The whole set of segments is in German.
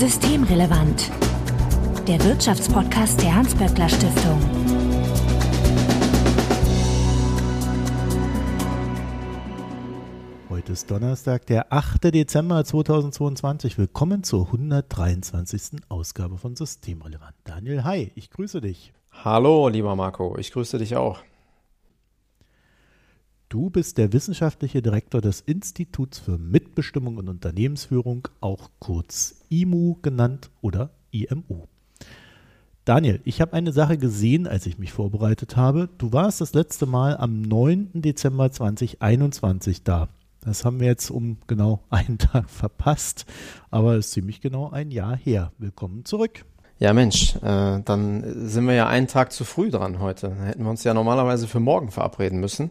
Systemrelevant. Der Wirtschaftspodcast der Hans-Böckler Stiftung. Heute ist Donnerstag, der 8. Dezember 2022. Willkommen zur 123. Ausgabe von Systemrelevant. Daniel, hi, ich grüße dich. Hallo, lieber Marco, ich grüße dich auch. Du bist der wissenschaftliche Direktor des Instituts für Mitbestimmung und Unternehmensführung, auch kurz IMU genannt oder IMU. Daniel, ich habe eine Sache gesehen, als ich mich vorbereitet habe. Du warst das letzte Mal am 9. Dezember 2021 da. Das haben wir jetzt um genau einen Tag verpasst, aber es ist ziemlich genau ein Jahr her. Willkommen zurück. Ja, Mensch, äh, dann sind wir ja einen Tag zu früh dran heute. Hätten wir uns ja normalerweise für morgen verabreden müssen.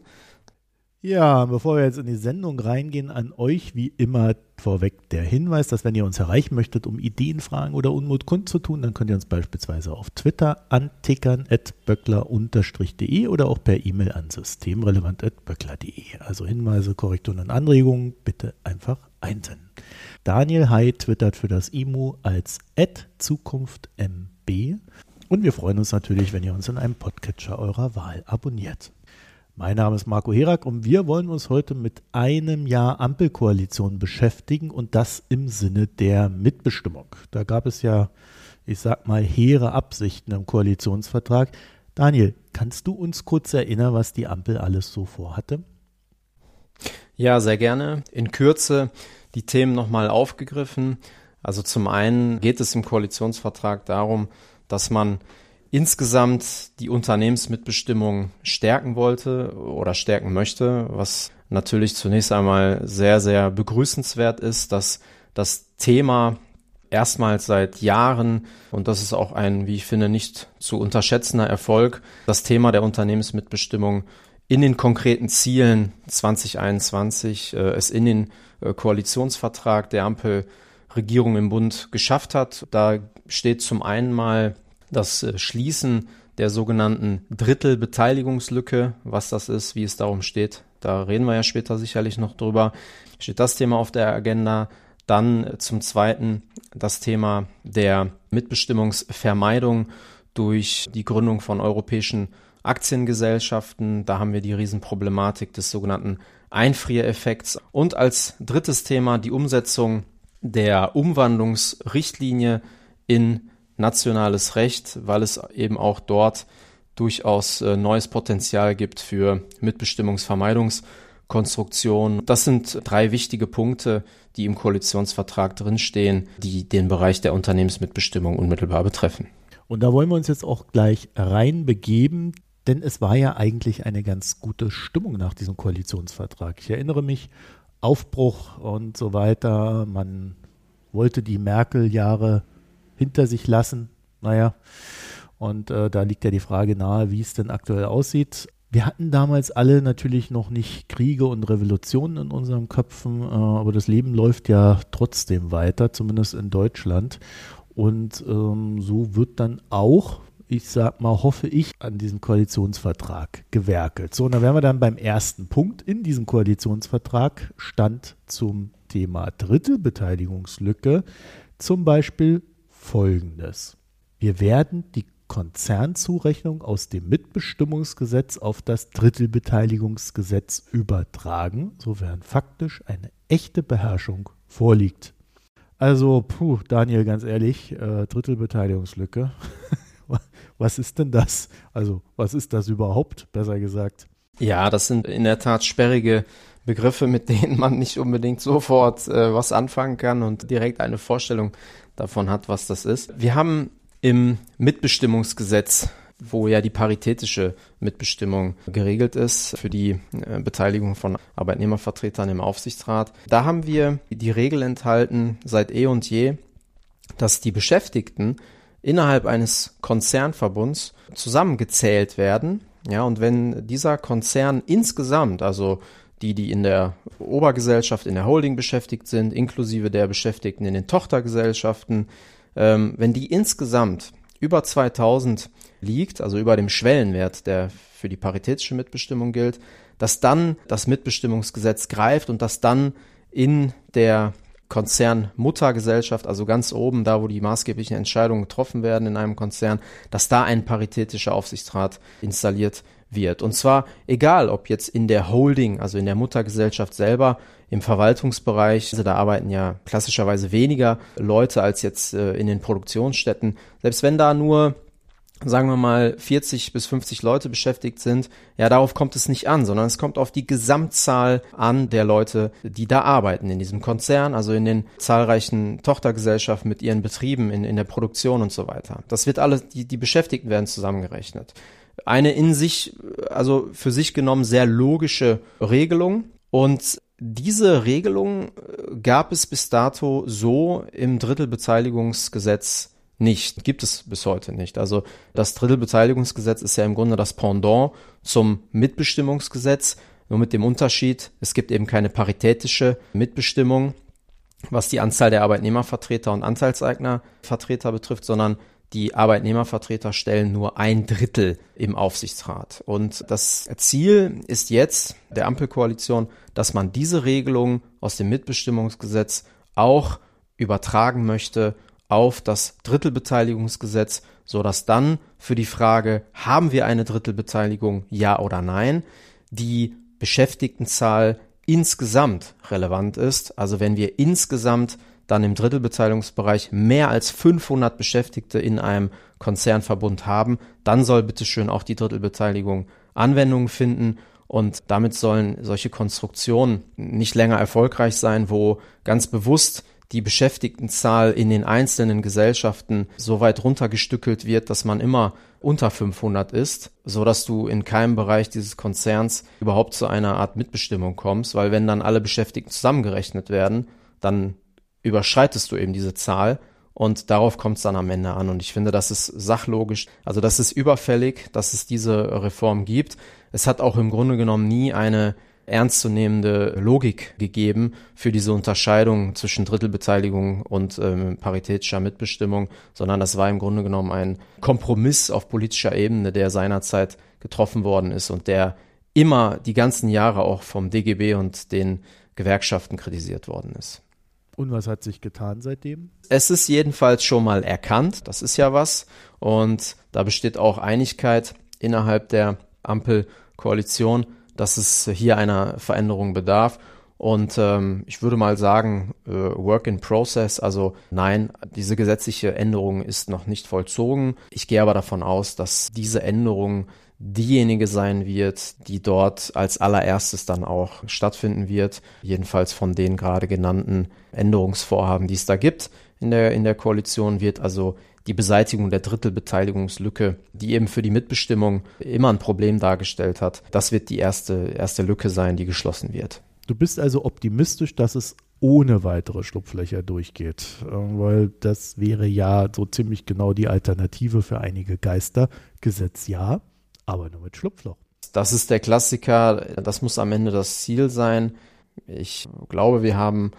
Ja, bevor wir jetzt in die Sendung reingehen, an euch wie immer vorweg der Hinweis, dass wenn ihr uns erreichen möchtet, um Ideen, Fragen oder Unmut kundzutun, dann könnt ihr uns beispielsweise auf Twitter antickern at böckler-de oder auch per E-Mail an systemrelevant.böckler.de. Also Hinweise, Korrekturen und Anregungen bitte einfach einsenden. Daniel Hai twittert für das IMU als ZukunftMB und wir freuen uns natürlich, wenn ihr uns in einem Podcatcher eurer Wahl abonniert. Mein Name ist Marco Herak und wir wollen uns heute mit einem Jahr Ampelkoalition beschäftigen und das im Sinne der Mitbestimmung. Da gab es ja, ich sag mal, hehre Absichten im Koalitionsvertrag. Daniel, kannst du uns kurz erinnern, was die Ampel alles so vorhatte? Ja, sehr gerne. In Kürze die Themen nochmal aufgegriffen. Also zum einen geht es im Koalitionsvertrag darum, dass man insgesamt die Unternehmensmitbestimmung stärken wollte oder stärken möchte, was natürlich zunächst einmal sehr, sehr begrüßenswert ist, dass das Thema erstmals seit Jahren, und das ist auch ein, wie ich finde, nicht zu unterschätzender Erfolg, das Thema der Unternehmensmitbestimmung in den konkreten Zielen 2021 äh, es in den äh, Koalitionsvertrag der Ampelregierung im Bund geschafft hat. Da steht zum einen mal das äh, Schließen der sogenannten Drittelbeteiligungslücke, was das ist, wie es darum steht, da reden wir ja später sicherlich noch drüber, steht das Thema auf der Agenda. Dann äh, zum Zweiten das Thema der Mitbestimmungsvermeidung durch die Gründung von europäischen Aktiengesellschaften. Da haben wir die Riesenproblematik des sogenannten Einfriereffekts. Und als drittes Thema die Umsetzung der Umwandlungsrichtlinie in nationales Recht, weil es eben auch dort durchaus äh, neues Potenzial gibt für Mitbestimmungsvermeidungskonstruktion. Das sind drei wichtige Punkte, die im Koalitionsvertrag drinstehen, die den Bereich der Unternehmensmitbestimmung unmittelbar betreffen. Und da wollen wir uns jetzt auch gleich reinbegeben, denn es war ja eigentlich eine ganz gute Stimmung nach diesem Koalitionsvertrag. Ich erinnere mich, Aufbruch und so weiter. Man wollte die Merkel-Jahre hinter sich lassen. Naja, und äh, da liegt ja die Frage nahe, wie es denn aktuell aussieht. Wir hatten damals alle natürlich noch nicht Kriege und Revolutionen in unseren Köpfen, äh, aber das Leben läuft ja trotzdem weiter, zumindest in Deutschland. Und ähm, so wird dann auch, ich sag mal, hoffe ich, an diesem Koalitionsvertrag gewerkelt. So, und dann wären wir dann beim ersten Punkt in diesem Koalitionsvertrag, stand zum Thema Drittelbeteiligungslücke, zum Beispiel Folgendes. Wir werden die Konzernzurechnung aus dem Mitbestimmungsgesetz auf das Drittelbeteiligungsgesetz übertragen, sofern faktisch eine echte Beherrschung vorliegt. Also, puh, Daniel, ganz ehrlich, äh, Drittelbeteiligungslücke. was ist denn das? Also, was ist das überhaupt, besser gesagt? Ja, das sind in der Tat sperrige Begriffe, mit denen man nicht unbedingt sofort äh, was anfangen kann und direkt eine Vorstellung davon hat, was das ist. Wir haben im Mitbestimmungsgesetz wo ja die paritätische Mitbestimmung geregelt ist für die äh, Beteiligung von Arbeitnehmervertretern im Aufsichtsrat. Da haben wir die Regel enthalten seit eh und je, dass die Beschäftigten innerhalb eines Konzernverbunds zusammengezählt werden. Ja, und wenn dieser Konzern insgesamt, also die, die in der Obergesellschaft, in der Holding beschäftigt sind, inklusive der Beschäftigten in den Tochtergesellschaften, ähm, wenn die insgesamt über 2000 liegt, also über dem Schwellenwert, der für die paritätische Mitbestimmung gilt, dass dann das Mitbestimmungsgesetz greift und dass dann in der Konzernmuttergesellschaft, also ganz oben, da wo die maßgeblichen Entscheidungen getroffen werden in einem Konzern, dass da ein paritätischer Aufsichtsrat installiert wird. Und zwar egal, ob jetzt in der Holding, also in der Muttergesellschaft selber, im Verwaltungsbereich, also da arbeiten ja klassischerweise weniger Leute als jetzt äh, in den Produktionsstätten. Selbst wenn da nur sagen wir mal 40 bis 50 Leute beschäftigt sind, ja, darauf kommt es nicht an, sondern es kommt auf die Gesamtzahl an der Leute, die da arbeiten in diesem Konzern, also in den zahlreichen Tochtergesellschaften mit ihren Betrieben, in, in der Produktion und so weiter. Das wird alles, die, die Beschäftigten werden zusammengerechnet eine in sich, also für sich genommen sehr logische Regelung. Und diese Regelung äh, gab es bis dato so im Drittelbeteiligungsgesetz nicht, gibt es bis heute nicht. Also das Drittelbeteiligungsgesetz ist ja im Grunde das Pendant zum Mitbestimmungsgesetz, nur mit dem Unterschied, es gibt eben keine paritätische Mitbestimmung, was die Anzahl der Arbeitnehmervertreter und Anteilseignervertreter betrifft, sondern die Arbeitnehmervertreter stellen nur ein Drittel im Aufsichtsrat. Und das Ziel ist jetzt der Ampelkoalition, dass man diese Regelung aus dem Mitbestimmungsgesetz auch übertragen möchte auf das Drittelbeteiligungsgesetz, so dass dann für die Frage, haben wir eine Drittelbeteiligung, ja oder nein, die Beschäftigtenzahl insgesamt relevant ist. Also wenn wir insgesamt dann im Drittelbeteiligungsbereich mehr als 500 Beschäftigte in einem Konzernverbund haben, dann soll bitteschön auch die Drittelbeteiligung Anwendung finden und damit sollen solche Konstruktionen nicht länger erfolgreich sein, wo ganz bewusst die Beschäftigtenzahl in den einzelnen Gesellschaften so weit runtergestückelt wird, dass man immer unter 500 ist, so dass du in keinem Bereich dieses Konzerns überhaupt zu einer Art Mitbestimmung kommst, weil wenn dann alle Beschäftigten zusammengerechnet werden, dann überschreitest du eben diese Zahl und darauf kommt es dann am Ende an. Und ich finde, das ist sachlogisch, also das ist überfällig, dass es diese Reform gibt. Es hat auch im Grunde genommen nie eine ernstzunehmende Logik gegeben für diese Unterscheidung zwischen Drittelbeteiligung und ähm, paritätischer Mitbestimmung, sondern das war im Grunde genommen ein Kompromiss auf politischer Ebene, der seinerzeit getroffen worden ist und der immer die ganzen Jahre auch vom DGB und den Gewerkschaften kritisiert worden ist. Und was hat sich getan seitdem? Es ist jedenfalls schon mal erkannt, das ist ja was. Und da besteht auch Einigkeit innerhalb der Ampelkoalition, dass es hier einer Veränderung bedarf. Und ähm, ich würde mal sagen, äh, Work in Process, also nein, diese gesetzliche Änderung ist noch nicht vollzogen. Ich gehe aber davon aus, dass diese Änderung diejenige sein wird, die dort als allererstes dann auch stattfinden wird. Jedenfalls von den gerade genannten Änderungsvorhaben, die es da gibt in der, in der Koalition, wird also die Beseitigung der Drittelbeteiligungslücke, die eben für die Mitbestimmung immer ein Problem dargestellt hat, das wird die erste, erste Lücke sein, die geschlossen wird. Du bist also optimistisch, dass es ohne weitere Schlupflöcher durchgeht, äh, weil das wäre ja so ziemlich genau die Alternative für einige Geister. Gesetz ja, aber nur mit Schlupfloch. Das ist der Klassiker, das muss am Ende das Ziel sein. Ich glaube, wir haben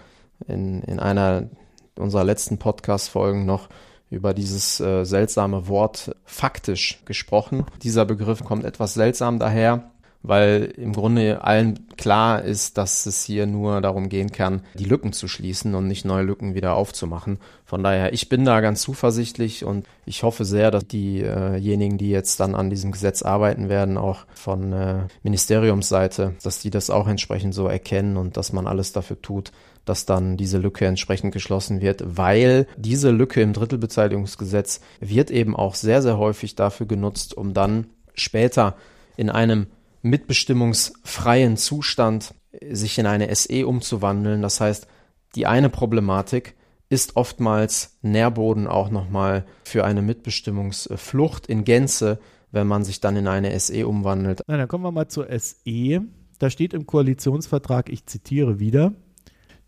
in, in einer unserer letzten Podcast-Folgen noch über dieses äh, seltsame Wort faktisch gesprochen. Dieser Begriff kommt etwas seltsam daher weil im Grunde allen klar ist, dass es hier nur darum gehen kann, die Lücken zu schließen und nicht neue Lücken wieder aufzumachen. Von daher, ich bin da ganz zuversichtlich und ich hoffe sehr, dass diejenigen, die jetzt dann an diesem Gesetz arbeiten werden, auch von äh, Ministeriumsseite, dass die das auch entsprechend so erkennen und dass man alles dafür tut, dass dann diese Lücke entsprechend geschlossen wird, weil diese Lücke im Drittelbeteiligungsgesetz wird eben auch sehr, sehr häufig dafür genutzt, um dann später in einem mitbestimmungsfreien Zustand sich in eine SE umzuwandeln. Das heißt, die eine Problematik ist oftmals Nährboden auch nochmal für eine Mitbestimmungsflucht in Gänze, wenn man sich dann in eine SE umwandelt. Na, dann kommen wir mal zur SE. Da steht im Koalitionsvertrag, ich zitiere wieder,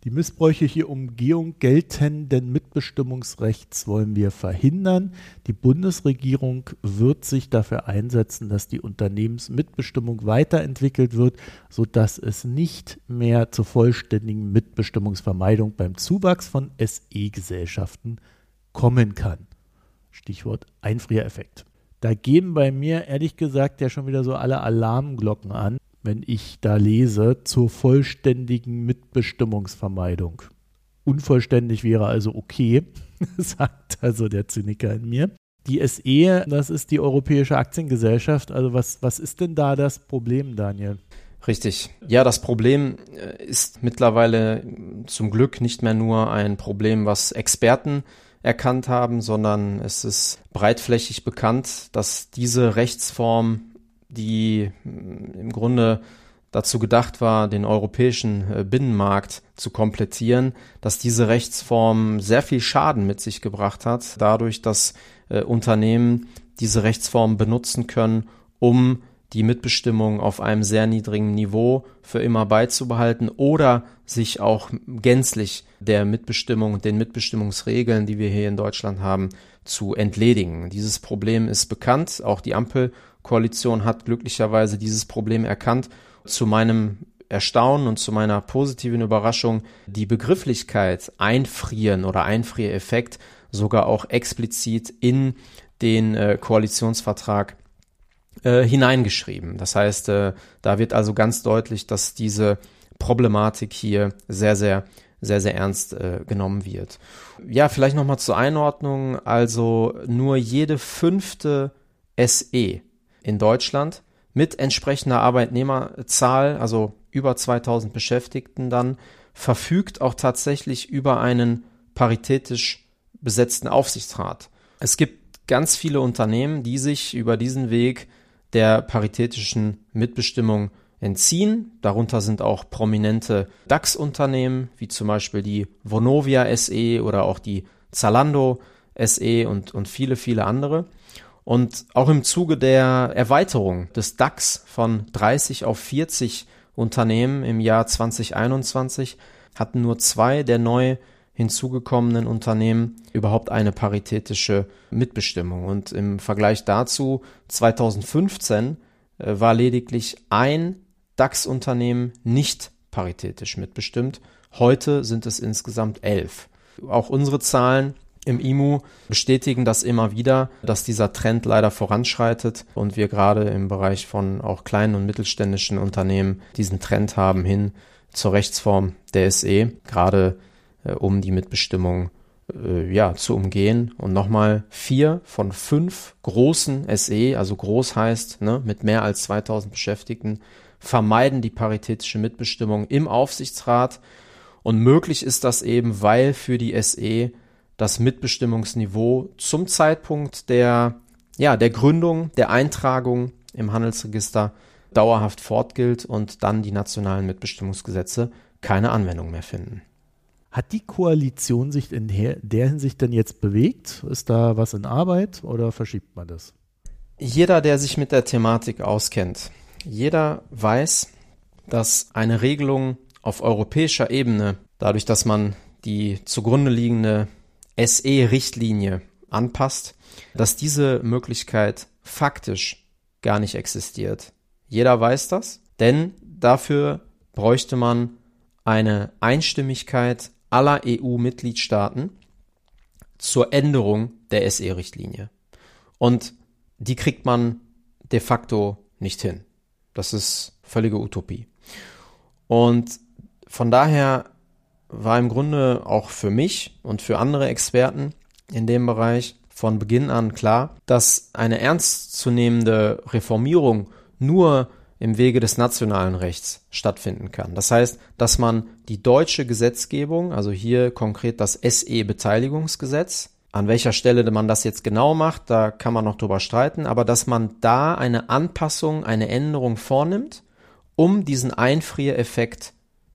die Missbräuche hier Umgehung geltenden Mitbestimmungsrechts wollen wir verhindern. Die Bundesregierung wird sich dafür einsetzen, dass die Unternehmensmitbestimmung weiterentwickelt wird, sodass es nicht mehr zur vollständigen Mitbestimmungsvermeidung beim Zuwachs von SE-Gesellschaften kommen kann. Stichwort Einfriereffekt. Da gehen bei mir ehrlich gesagt ja schon wieder so alle Alarmglocken an wenn ich da lese, zur vollständigen Mitbestimmungsvermeidung. unvollständig wäre also okay, sagt also der Zyniker in mir. Die SE, das ist die Europäische Aktiengesellschaft. Also was, was ist denn da das Problem, Daniel? Richtig. Ja, das Problem äh, ist mittlerweile zum Glück nicht mehr nur ein Problem, was Experten erkannt haben, sondern es ist breitflächig bekannt, dass diese Rechtsform, die mm, im Grunde dazu gedacht war, den europäischen äh, Binnenmarkt zu komplettieren, dass diese Rechtsform sehr viel Schaden mit sich gebracht hat, dadurch, dass äh, Unternehmen diese Rechtsform benutzen können, um die Mitbestimmung auf einem sehr niedrigen Niveau für immer beizubehalten oder sich auch gänzlich der Mitbestimmung den Mitbestimmungsregeln, die wir hier in Deutschland haben, zu entledigen. Dieses Problem ist bekannt. Auch die Ampelkoalition hat glücklicherweise dieses Problem erkannt. Zu meinem Erstaunen und zu meiner positiven Überraschung die Begrifflichkeit einfrieren oder Einfriereffekt sogar auch explizit in den äh, Koalitionsvertrag äh, hineingeschrieben. Das heißt, äh, da wird also ganz deutlich, dass diese Problematik hier sehr, sehr, sehr, sehr ernst äh, genommen wird. Ja, vielleicht nochmal zur Einordnung. Also nur jede fünfte SE in Deutschland mit entsprechender Arbeitnehmerzahl, also über 2000 Beschäftigten dann, verfügt auch tatsächlich über einen paritätisch besetzten Aufsichtsrat. Es gibt ganz viele Unternehmen, die sich über diesen Weg der paritätischen Mitbestimmung entziehen. Darunter sind auch prominente DAX-Unternehmen, wie zum Beispiel die Vonovia SE oder auch die Zalando SE und, und viele, viele andere. Und auch im Zuge der Erweiterung des DAX von 30 auf 40 Unternehmen im Jahr 2021 hatten nur zwei der neu hinzugekommenen Unternehmen überhaupt eine paritätische Mitbestimmung. Und im Vergleich dazu 2015 äh, war lediglich ein DAX-Unternehmen nicht paritätisch mitbestimmt. Heute sind es insgesamt elf. Auch unsere Zahlen im IMU bestätigen das immer wieder, dass dieser Trend leider voranschreitet und wir gerade im Bereich von auch kleinen und mittelständischen Unternehmen diesen Trend haben hin zur Rechtsform der SE. Gerade äh, um die Mitbestimmung äh, ja, zu umgehen. Und nochmal vier von fünf großen SE, also groß heißt ne, mit mehr als 2000 Beschäftigten, vermeiden die paritätische Mitbestimmung im Aufsichtsrat. Und möglich ist das eben, weil für die SE das Mitbestimmungsniveau zum Zeitpunkt der, ja, der Gründung, der Eintragung im Handelsregister dauerhaft fortgilt und dann die nationalen Mitbestimmungsgesetze keine Anwendung mehr finden. Hat die Koalition sich in der Hinsicht denn jetzt bewegt? Ist da was in Arbeit oder verschiebt man das? Jeder, der sich mit der Thematik auskennt, jeder weiß, dass eine Regelung auf europäischer Ebene, dadurch, dass man die zugrunde liegende SE-Richtlinie anpasst, dass diese Möglichkeit faktisch gar nicht existiert. Jeder weiß das, denn dafür bräuchte man eine Einstimmigkeit aller EU-Mitgliedstaaten zur Änderung der SE-Richtlinie. Und die kriegt man de facto nicht hin. Das ist völlige Utopie. Und von daher war im Grunde auch für mich und für andere Experten in dem Bereich von Beginn an klar, dass eine ernstzunehmende Reformierung nur im Wege des nationalen Rechts stattfinden kann. Das heißt, dass man die deutsche Gesetzgebung, also hier konkret das SE-Beteiligungsgesetz, an welcher Stelle man das jetzt genau macht, da kann man noch drüber streiten, aber dass man da eine Anpassung, eine Änderung vornimmt, um diesen Einfriereffekt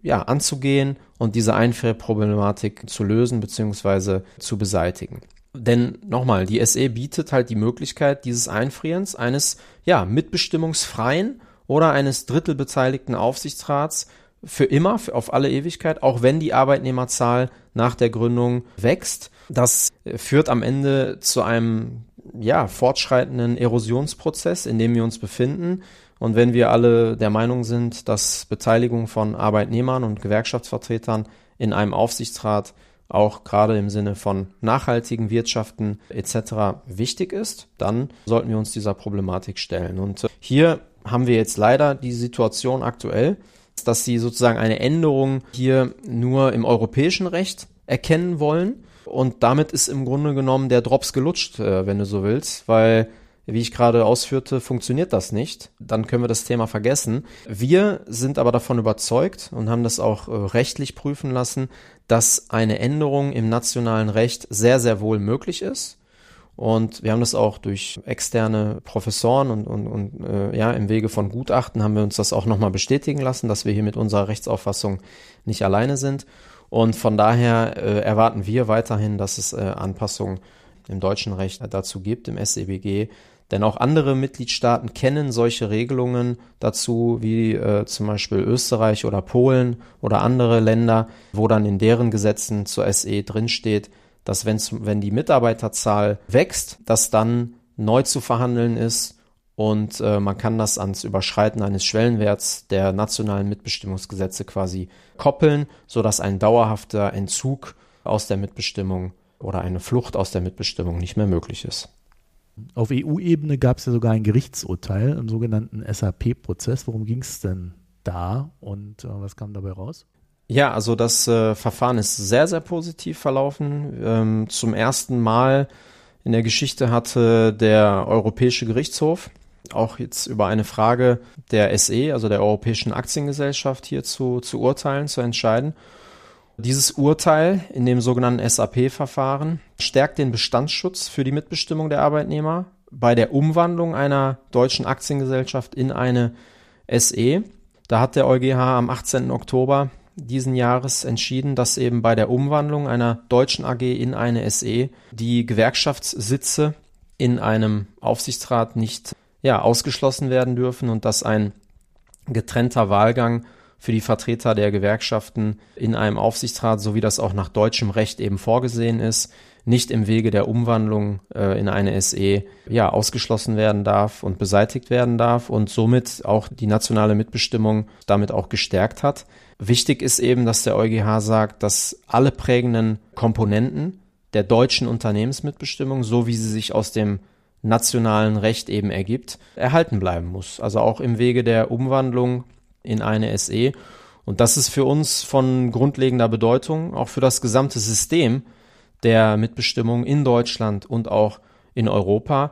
ja, anzugehen und diese Einfrierproblematik zu lösen bzw. zu beseitigen. Denn nochmal, die SE bietet halt die Möglichkeit dieses Einfrierens eines ja, mitbestimmungsfreien oder eines drittelbeteiligten Aufsichtsrats für immer, für auf alle Ewigkeit, auch wenn die Arbeitnehmerzahl nach der Gründung wächst. Das führt am Ende zu einem ja, fortschreitenden Erosionsprozess, in dem wir uns befinden. Und wenn wir alle der Meinung sind, dass Beteiligung von Arbeitnehmern und Gewerkschaftsvertretern in einem Aufsichtsrat auch gerade im Sinne von nachhaltigen Wirtschaften etc. wichtig ist, dann sollten wir uns dieser Problematik stellen. Und äh, hier haben wir jetzt leider die Situation aktuell, dass sie sozusagen eine Änderung hier nur im europäischen Recht erkennen wollen. Und damit ist im Grunde genommen der Drops gelutscht, äh, wenn du so willst, weil wie ich gerade ausführte, funktioniert das nicht. Dann können wir das Thema vergessen. Wir sind aber davon überzeugt und haben das auch äh, rechtlich prüfen lassen, dass eine Änderung im nationalen Recht sehr, sehr wohl möglich ist. Und wir haben das auch durch externe Professoren und, und, und äh, ja, im Wege von Gutachten haben wir uns das auch nochmal bestätigen lassen, dass wir hier mit unserer Rechtsauffassung nicht alleine sind. Und von daher äh, erwarten wir weiterhin, dass es äh, Anpassungen im deutschen Recht dazu gibt, im SEBG. Denn auch andere Mitgliedstaaten kennen solche Regelungen dazu, wie äh, zum Beispiel Österreich oder Polen oder andere Länder, wo dann in deren Gesetzen zur SE drinsteht, dass wenn die Mitarbeiterzahl wächst, dass dann neu zu verhandeln ist und äh, man kann das ans Überschreiten eines Schwellenwerts der nationalen Mitbestimmungsgesetze quasi koppeln, so dass ein dauerhafter Entzug aus der Mitbestimmung oder eine Flucht aus der Mitbestimmung nicht mehr möglich ist. Auf EU-Ebene gab es ja sogar ein Gerichtsurteil im sogenannten SAP-Prozess. Worum ging es denn da und äh, was kam dabei raus? Ja, also das äh, Verfahren ist sehr, sehr positiv verlaufen. Ähm, zum ersten Mal in der Geschichte hatte der Europäische Gerichtshof auch jetzt über eine Frage der SE, also der Europäischen Aktiengesellschaft, hier zu, zu urteilen, zu entscheiden. Dieses Urteil in dem sogenannten SAP-Verfahren stärkt den Bestandsschutz für die Mitbestimmung der Arbeitnehmer bei der Umwandlung einer deutschen Aktiengesellschaft in eine SE. Da hat der EuGH am 18. Oktober diesen Jahres entschieden, dass eben bei der Umwandlung einer deutschen AG in eine SE die Gewerkschaftssitze in einem Aufsichtsrat nicht ja, ausgeschlossen werden dürfen und dass ein getrennter Wahlgang für die Vertreter der Gewerkschaften in einem Aufsichtsrat, so wie das auch nach deutschem Recht eben vorgesehen ist, nicht im Wege der Umwandlung äh, in eine SE ja ausgeschlossen werden darf und beseitigt werden darf und somit auch die nationale Mitbestimmung damit auch gestärkt hat. Wichtig ist eben, dass der EuGH sagt, dass alle prägenden Komponenten der deutschen Unternehmensmitbestimmung, so wie sie sich aus dem nationalen Recht eben ergibt, erhalten bleiben muss. Also auch im Wege der Umwandlung in eine SE. Und das ist für uns von grundlegender Bedeutung, auch für das gesamte System der Mitbestimmung in Deutschland und auch in Europa.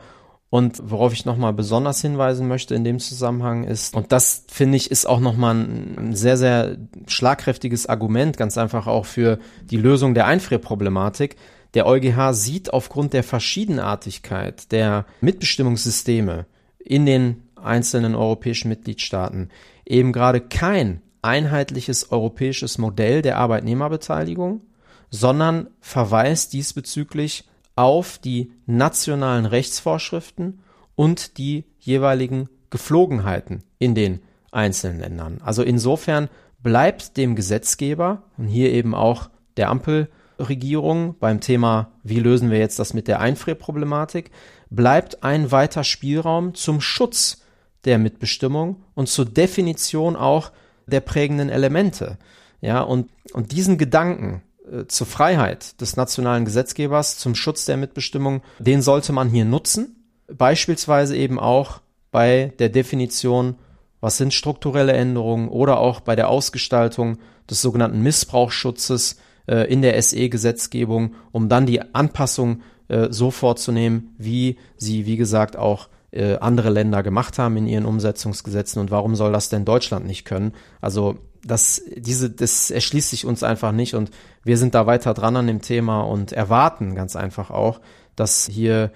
Und worauf ich nochmal besonders hinweisen möchte in dem Zusammenhang ist, und das finde ich ist auch nochmal ein sehr, sehr schlagkräftiges Argument, ganz einfach auch für die Lösung der Einfrierproblematik. Der EuGH sieht aufgrund der Verschiedenartigkeit der Mitbestimmungssysteme in den einzelnen europäischen Mitgliedstaaten eben gerade kein einheitliches europäisches Modell der Arbeitnehmerbeteiligung, sondern verweist diesbezüglich auf die nationalen Rechtsvorschriften und die jeweiligen Geflogenheiten in den einzelnen Ländern. Also insofern bleibt dem Gesetzgeber und hier eben auch der Ampelregierung beim Thema, wie lösen wir jetzt das mit der Einfrierproblematik, bleibt ein weiter Spielraum zum Schutz der Mitbestimmung und zur Definition auch der prägenden Elemente. Ja, und, und diesen Gedanken, äh, zur Freiheit des nationalen Gesetzgebers, zum Schutz der Mitbestimmung, den sollte man hier nutzen. Beispielsweise eben auch bei der Definition, was sind strukturelle Änderungen oder auch bei der Ausgestaltung des sogenannten Missbrauchsschutzes äh, in der SE-Gesetzgebung, um dann die Anpassung äh, so vorzunehmen, wie sie, wie gesagt, auch äh, andere Länder gemacht haben in ihren Umsetzungsgesetzen und warum soll das denn Deutschland nicht können? Also das, diese, das erschließt sich uns einfach nicht und wir sind da weiter dran an dem Thema und erwarten ganz einfach auch, dass hier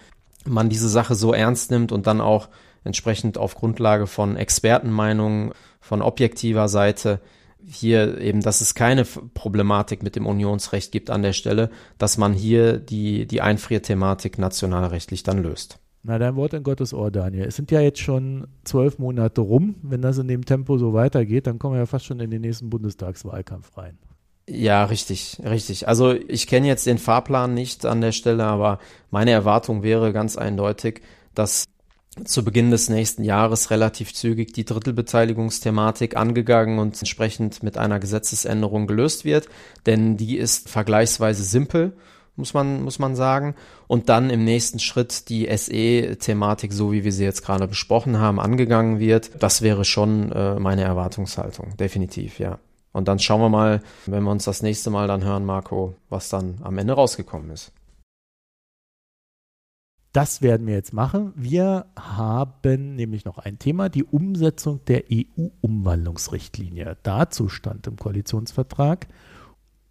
man diese Sache so ernst nimmt und dann auch entsprechend auf Grundlage von Expertenmeinungen, von objektiver Seite hier eben, dass es keine Problematik mit dem Unionsrecht gibt an der Stelle, dass man hier die, die Einfrierthematik nationalrechtlich dann löst. Na, dein Wort in Gottes Ohr, Daniel. Es sind ja jetzt schon zwölf Monate rum. Wenn das in dem Tempo so weitergeht, dann kommen wir ja fast schon in den nächsten Bundestagswahlkampf rein. Ja, richtig, richtig. Also ich kenne jetzt den Fahrplan nicht an der Stelle, aber meine Erwartung wäre ganz eindeutig, dass zu Beginn des nächsten Jahres relativ zügig die Drittelbeteiligungsthematik angegangen und entsprechend mit einer Gesetzesänderung gelöst wird, denn die ist vergleichsweise simpel muss man, muss man sagen. Und dann im nächsten Schritt die SE-Thematik, so wie wir sie jetzt gerade besprochen haben, angegangen wird. Das wäre schon äh, meine Erwartungshaltung, definitiv, ja. Und dann schauen wir mal, wenn wir uns das nächste Mal dann hören, Marco, was dann am Ende rausgekommen ist. Das werden wir jetzt machen. Wir haben nämlich noch ein Thema, die Umsetzung der EU-Umwandlungsrichtlinie. Dazu stand im Koalitionsvertrag,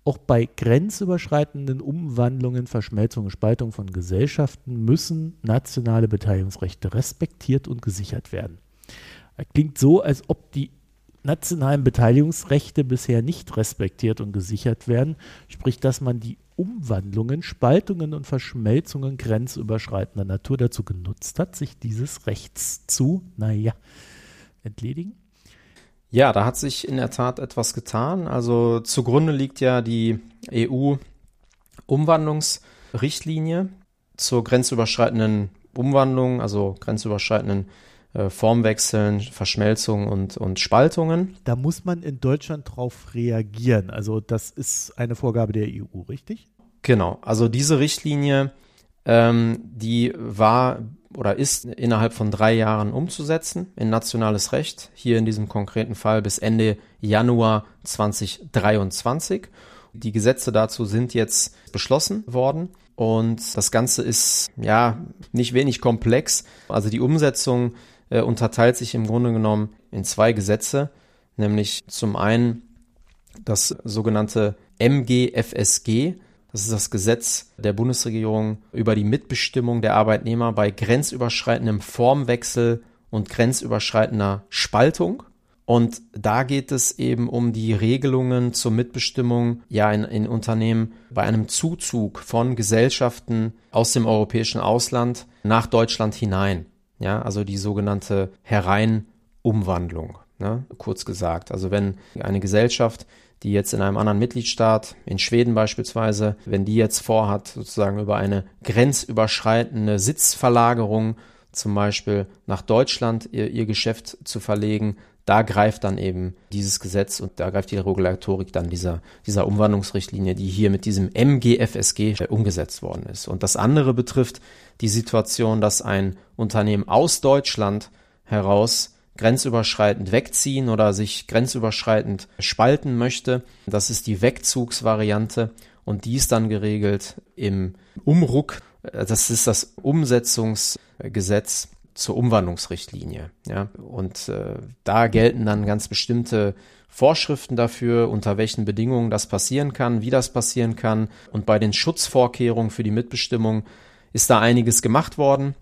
auch bei grenzüberschreitenden Umwandlungen, Verschmelzung und Spaltung von Gesellschaften müssen nationale Beteiligungsrechte respektiert und gesichert werden. Klingt so, als ob die nationalen Beteiligungsrechte bisher nicht respektiert und gesichert werden, sprich, dass man die Umwandlungen, Spaltungen und Verschmelzungen grenzüberschreitender Natur dazu genutzt hat, sich dieses Rechts zu, naja, entledigen? Ja, da hat sich in der Tat etwas getan. Also zugrunde liegt ja die EU-Umwandlungsrichtlinie zur grenzüberschreitenden Umwandlung, also grenzüberschreitenden äh, Formwechseln, Verschmelzungen und, und Spaltungen. Da muss man in Deutschland drauf reagieren. Also das ist eine Vorgabe der EU, richtig? Genau. Also diese Richtlinie, ähm, die war oder ist innerhalb von drei Jahren umzusetzen in nationales Recht. Hier in diesem konkreten Fall bis Ende Januar 2023. Die Gesetze dazu sind jetzt beschlossen worden. Und das Ganze ist ja nicht wenig komplex. Also die Umsetzung äh, unterteilt sich im Grunde genommen in zwei Gesetze, nämlich zum einen das sogenannte MGFSG, das ist das Gesetz der Bundesregierung über die Mitbestimmung der Arbeitnehmer bei grenzüberschreitendem Formwechsel und grenzüberschreitender Spaltung. Und da geht es eben um die Regelungen zur Mitbestimmung ja in, in Unternehmen bei einem Zuzug von Gesellschaften aus dem europäischen Ausland nach Deutschland hinein. Ja, also die sogenannte Hereinumwandlung, ne, kurz gesagt. Also wenn eine Gesellschaft, die jetzt in einem anderen Mitgliedstaat, in Schweden beispielsweise, wenn die jetzt vorhat, sozusagen über eine grenzüberschreitende Sitzverlagerung zum Beispiel nach Deutschland ihr, ihr Geschäft zu verlegen, da greift dann eben dieses Gesetz und da greift die Regulatorik dann dieser, dieser Umwandlungsrichtlinie, die hier mit diesem MGFSG umgesetzt worden ist. Und das andere betrifft die Situation, dass ein Unternehmen aus Deutschland heraus grenzüberschreitend wegziehen oder sich grenzüberschreitend spalten möchte. Das ist die Wegzugsvariante und die ist dann geregelt im Umruck. Das ist das Umsetzungsgesetz zur Umwandlungsrichtlinie. Ja? Und äh, da gelten dann ganz bestimmte Vorschriften dafür, unter welchen Bedingungen das passieren kann, wie das passieren kann. Und bei den Schutzvorkehrungen für die Mitbestimmung ist da einiges gemacht worden.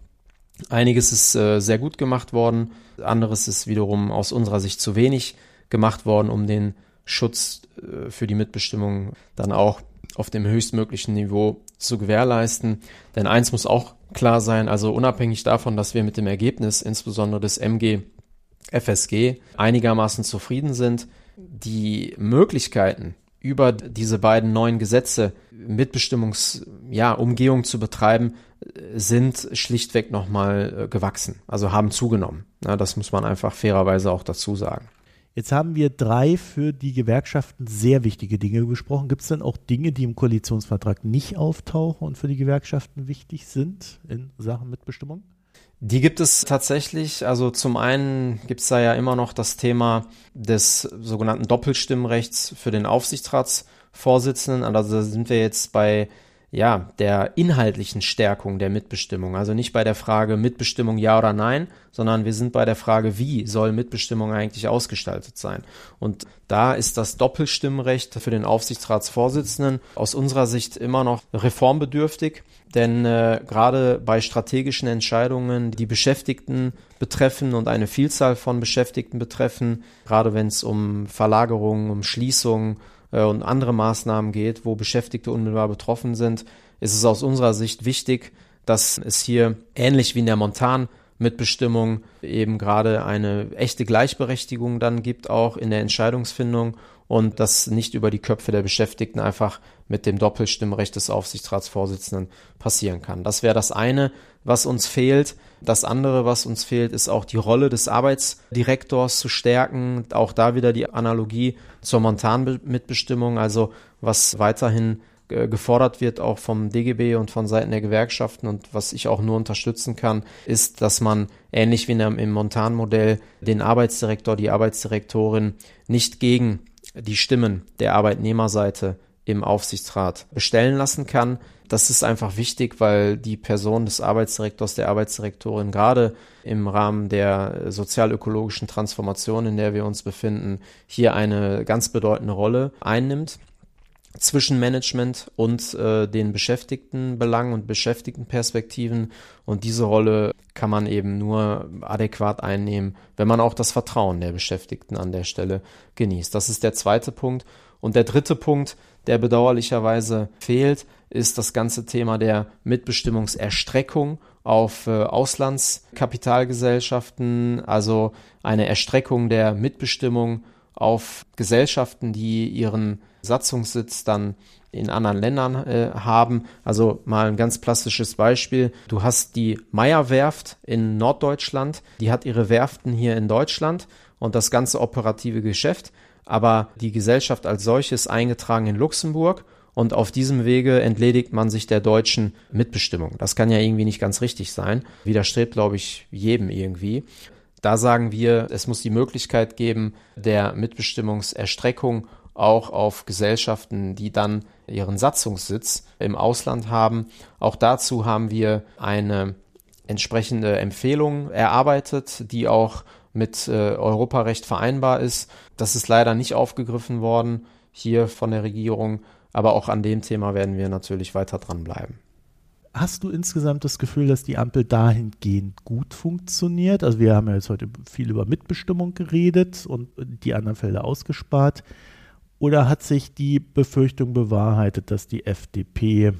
Einiges ist äh, sehr gut gemacht worden, anderes ist wiederum aus unserer Sicht zu wenig gemacht worden, um den Schutz äh, für die Mitbestimmung dann auch auf dem höchstmöglichen Niveau zu gewährleisten. Denn eins muss auch klar sein, also unabhängig davon, dass wir mit dem Ergebnis insbesondere des MG FSG einigermaßen zufrieden sind, die Möglichkeiten über diese beiden neuen Gesetze Mitbestimmungs, ja, zu betreiben, sind schlichtweg nochmal äh, gewachsen, also haben zugenommen. Ja, das muss man einfach fairerweise auch dazu sagen. Jetzt haben wir drei für die Gewerkschaften sehr wichtige Dinge besprochen. Gibt es denn auch Dinge, die im Koalitionsvertrag nicht auftauchen und für die Gewerkschaften wichtig sind in Sachen Mitbestimmung? Die gibt es tatsächlich. Also zum einen gibt es da ja immer noch das Thema des sogenannten Doppelstimmrechts für den Aufsichtsratsvorsitzenden. Also da sind wir jetzt bei ja, der inhaltlichen Stärkung der Mitbestimmung. Also nicht bei der Frage Mitbestimmung ja oder nein, sondern wir sind bei der Frage, wie soll Mitbestimmung eigentlich ausgestaltet sein. Und da ist das Doppelstimmrecht für den Aufsichtsratsvorsitzenden aus unserer Sicht immer noch reformbedürftig, denn äh, gerade bei strategischen Entscheidungen, die Beschäftigten betreffen und eine Vielzahl von Beschäftigten betreffen, gerade wenn es um Verlagerungen, um Schließungen, äh, und andere Maßnahmen geht, wo Beschäftigte unmittelbar betroffen sind, ist es aus unserer Sicht wichtig, dass es hier ähnlich wie in der Montan Mitbestimmung eben gerade eine echte Gleichberechtigung dann gibt, auch in der Entscheidungsfindung und das nicht über die Köpfe der Beschäftigten einfach mit dem Doppelstimmrecht des Aufsichtsratsvorsitzenden passieren kann. Das wäre das eine, was uns fehlt. Das andere, was uns fehlt, ist auch die Rolle des Arbeitsdirektors zu stärken. Auch da wieder die Analogie zur Montanmitbestimmung, also was weiterhin äh, gefordert wird, auch vom DGB und von Seiten der Gewerkschaften und was ich auch nur unterstützen kann, ist, dass man ähnlich wie im Montanmodell den Arbeitsdirektor, die Arbeitsdirektorin nicht gegen die Stimmen der Arbeitnehmerseite im Aufsichtsrat bestellen lassen kann. Das ist einfach wichtig, weil die Person des Arbeitsdirektors, der Arbeitsdirektorin gerade im Rahmen der sozialökologischen Transformation, in der wir uns befinden, hier eine ganz bedeutende Rolle einnimmt zwischen Management und äh, den Beschäftigtenbelangen und Beschäftigtenperspektiven. Und diese Rolle kann man eben nur adäquat einnehmen, wenn man auch das Vertrauen der Beschäftigten an der Stelle genießt. Das ist der zweite Punkt. Und der dritte Punkt, der bedauerlicherweise fehlt, ist das ganze Thema der Mitbestimmungserstreckung auf äh, Auslandskapitalgesellschaften, also eine Erstreckung der Mitbestimmung auf Gesellschaften, die ihren Satzungssitz dann in anderen Ländern äh, haben. Also mal ein ganz plastisches Beispiel. Du hast die Meyer-Werft in Norddeutschland, die hat ihre Werften hier in Deutschland und das ganze operative Geschäft, aber die Gesellschaft als solches eingetragen in Luxemburg und auf diesem Wege entledigt man sich der deutschen Mitbestimmung. Das kann ja irgendwie nicht ganz richtig sein. Widerstrebt, glaube ich, jedem irgendwie. Da sagen wir, es muss die Möglichkeit geben der Mitbestimmungserstreckung auch auf Gesellschaften, die dann ihren Satzungssitz im Ausland haben. Auch dazu haben wir eine entsprechende Empfehlung erarbeitet, die auch mit äh, Europarecht vereinbar ist. Das ist leider nicht aufgegriffen worden hier von der Regierung, aber auch an dem Thema werden wir natürlich weiter dranbleiben. Hast du insgesamt das Gefühl, dass die Ampel dahingehend gut funktioniert? Also wir haben ja jetzt heute viel über Mitbestimmung geredet und die anderen Felder ausgespart. Oder hat sich die Befürchtung bewahrheitet, dass die FDP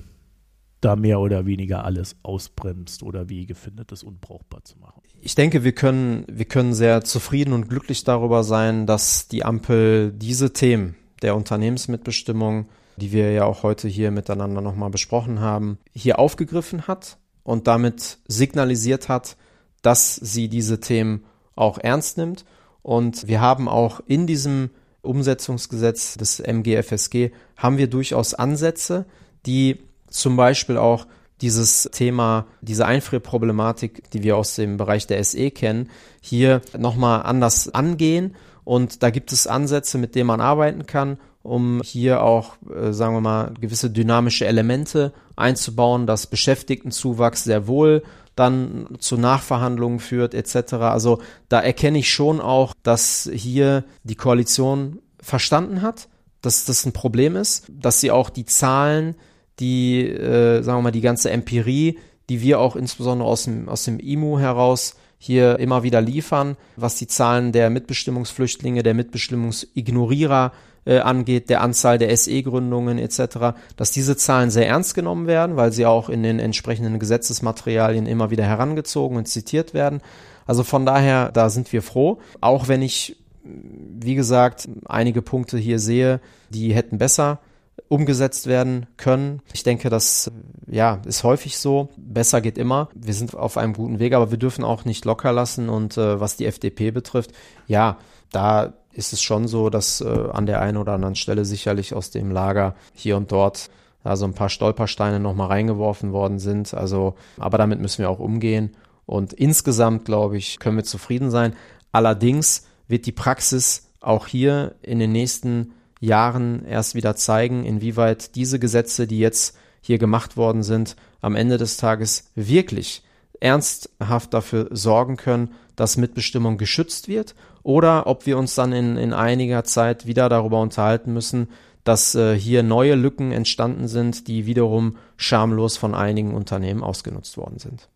da mehr oder weniger alles ausbremst oder Wege findet, es unbrauchbar zu machen? Ich denke, wir können, wir können sehr zufrieden und glücklich darüber sein, dass die Ampel diese Themen der Unternehmensmitbestimmung, die wir ja auch heute hier miteinander nochmal besprochen haben, hier aufgegriffen hat und damit signalisiert hat, dass sie diese Themen auch ernst nimmt. Und wir haben auch in diesem Umsetzungsgesetz des MGFSG haben wir durchaus Ansätze, die zum Beispiel auch dieses Thema, diese Einfrierproblematik, die wir aus dem Bereich der SE kennen, hier nochmal anders angehen. Und da gibt es Ansätze, mit denen man arbeiten kann, um hier auch, äh, sagen wir mal, gewisse dynamische Elemente einzubauen, dass Beschäftigtenzuwachs sehr wohl dann zu Nachverhandlungen führt etc. Also da erkenne ich schon auch, dass hier die Koalition verstanden hat, dass das ein Problem ist, dass sie auch die Zahlen, die, äh, sagen wir mal, die ganze Empirie, die wir auch insbesondere aus dem, aus dem IMU heraus hier immer wieder liefern, was die Zahlen der Mitbestimmungsflüchtlinge, der Mitbestimmungsignorierer äh, angeht, der Anzahl der SE-Gründungen etc., dass diese Zahlen sehr ernst genommen werden, weil sie auch in den entsprechenden Gesetzesmaterialien immer wieder herangezogen und zitiert werden. Also von daher, da sind wir froh, auch wenn ich, wie gesagt, einige Punkte hier sehe, die hätten besser umgesetzt werden können. Ich denke, das ja, ist häufig so. Besser geht immer. Wir sind auf einem guten Weg, aber wir dürfen auch nicht locker lassen. Und äh, was die FDP betrifft, ja, da ist es schon so, dass äh, an der einen oder anderen Stelle sicherlich aus dem Lager hier und dort da so ein paar Stolpersteine nochmal reingeworfen worden sind. Also, aber damit müssen wir auch umgehen. Und insgesamt, glaube ich, können wir zufrieden sein. Allerdings wird die Praxis auch hier in den nächsten Jahren erst wieder zeigen, inwieweit diese Gesetze, die jetzt hier gemacht worden sind, am Ende des Tages wirklich ernsthaft dafür sorgen können, dass Mitbestimmung geschützt wird oder ob wir uns dann in, in einiger Zeit wieder darüber unterhalten müssen, dass äh, hier neue Lücken entstanden sind, die wiederum schamlos von einigen Unternehmen ausgenutzt worden sind.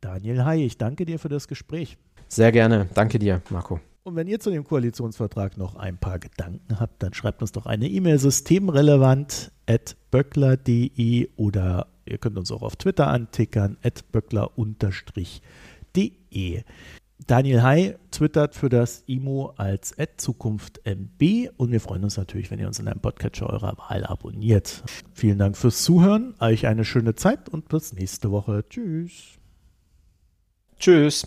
Daniel Hay, ich danke dir für das Gespräch. Sehr gerne. Danke dir, Marco. Und wenn ihr zu dem Koalitionsvertrag noch ein paar Gedanken habt, dann schreibt uns doch eine E-Mail systemrelevant at böckler.de oder ihr könnt uns auch auf Twitter antickern at böckler-de. Daniel Hay twittert für das IMO als ZukunftMB und wir freuen uns natürlich, wenn ihr uns in einem Podcatcher eurer Wahl abonniert. Vielen Dank fürs Zuhören, euch eine schöne Zeit und bis nächste Woche. Tschüss. Tschüss.